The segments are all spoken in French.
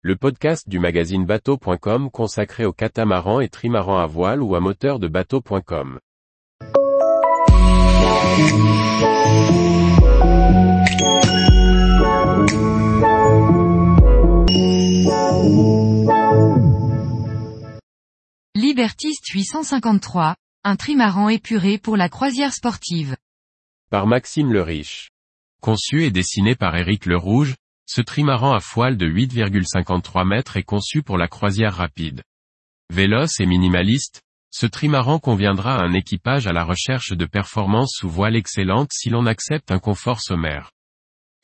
le podcast du magazine bateau.com consacré aux catamarans et trimarans à voile ou à moteur de bateau.com. Libertiste 853, un trimaran épuré pour la croisière sportive. Par Maxime le Riche. Conçu et dessiné par Éric Le Rouge, ce trimaran à foile de 8,53 mètres est conçu pour la croisière rapide. Véloce et minimaliste, ce trimaran conviendra à un équipage à la recherche de performances sous voile excellente si l'on accepte un confort sommaire.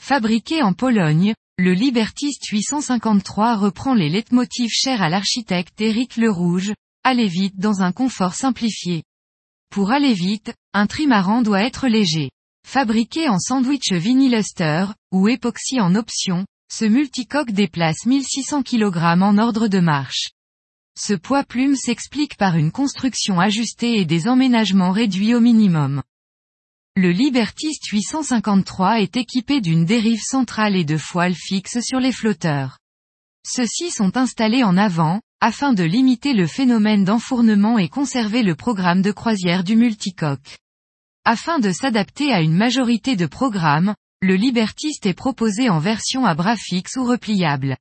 Fabriqué en Pologne, le Libertiste 853 reprend les leitmotifs chers à l'architecte Éric Le Rouge, aller vite dans un confort simplifié. Pour aller vite, un trimaran doit être léger. Fabriqué en sandwich vinyluster, ou époxy en option, ce multicoque déplace 1600 kg en ordre de marche. Ce poids plume s'explique par une construction ajustée et des emménagements réduits au minimum. Le Libertiste 853 est équipé d'une dérive centrale et de foiles fixes sur les flotteurs. Ceux-ci sont installés en avant, afin de limiter le phénomène d'enfournement et conserver le programme de croisière du multicoque. Afin de s'adapter à une majorité de programmes, le Libertiste est proposé en version à bras fixe ou repliable.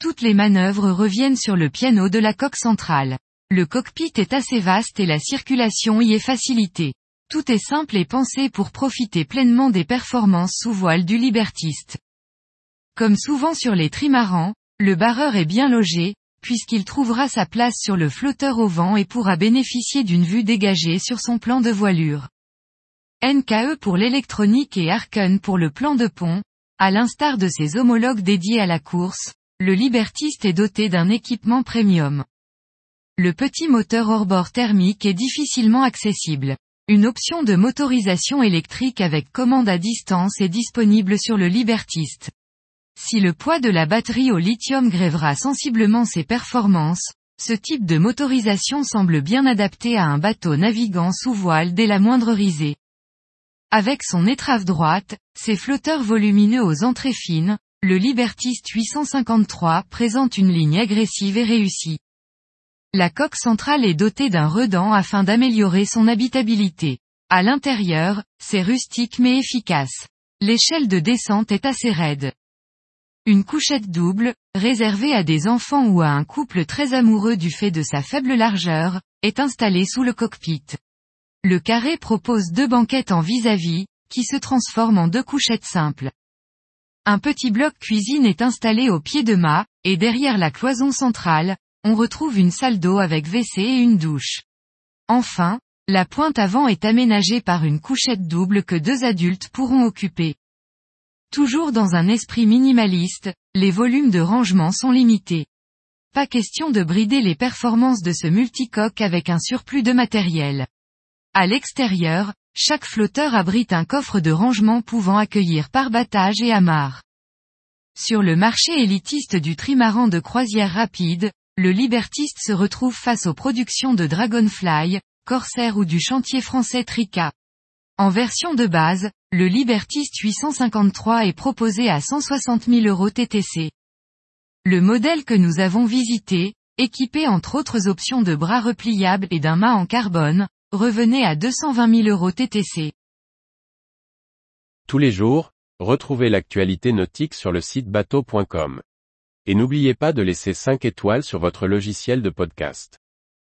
Toutes les manœuvres reviennent sur le piano de la coque centrale. Le cockpit est assez vaste et la circulation y est facilitée. Tout est simple et pensé pour profiter pleinement des performances sous voile du Libertiste. Comme souvent sur les trimarans, le barreur est bien logé, puisqu'il trouvera sa place sur le flotteur au vent et pourra bénéficier d'une vue dégagée sur son plan de voilure. NKE pour l'électronique et Arken pour le plan de pont, à l'instar de ses homologues dédiés à la course, le Libertiste est doté d'un équipement premium. Le petit moteur hors-bord thermique est difficilement accessible. Une option de motorisation électrique avec commande à distance est disponible sur le Libertiste. Si le poids de la batterie au lithium grèvera sensiblement ses performances, ce type de motorisation semble bien adapté à un bateau navigant sous voile dès la moindre risée. Avec son étrave droite, ses flotteurs volumineux aux entrées fines, le Libertiste 853 présente une ligne agressive et réussie. La coque centrale est dotée d'un redent afin d'améliorer son habitabilité. À l'intérieur, c'est rustique mais efficace. L'échelle de descente est assez raide. Une couchette double, réservée à des enfants ou à un couple très amoureux du fait de sa faible largeur, est installée sous le cockpit. Le carré propose deux banquettes en vis-à-vis, qui se transforment en deux couchettes simples. Un petit bloc cuisine est installé au pied de mât, et derrière la cloison centrale, on retrouve une salle d'eau avec WC et une douche. Enfin, la pointe avant est aménagée par une couchette double que deux adultes pourront occuper. Toujours dans un esprit minimaliste, les volumes de rangement sont limités. Pas question de brider les performances de ce multicoque avec un surplus de matériel. À l'extérieur, chaque flotteur abrite un coffre de rangement pouvant accueillir parbattage et amarre. Sur le marché élitiste du trimaran de croisière rapide, le Libertiste se retrouve face aux productions de Dragonfly, Corsair ou du chantier français Trica. En version de base, le Libertiste 853 est proposé à 160 000 euros TTC. Le modèle que nous avons visité, équipé entre autres options de bras repliables et d'un mât en carbone, revenez à 220 000 euros TTC. Tous les jours, retrouvez l'actualité nautique sur le site bateau.com. Et n'oubliez pas de laisser 5 étoiles sur votre logiciel de podcast.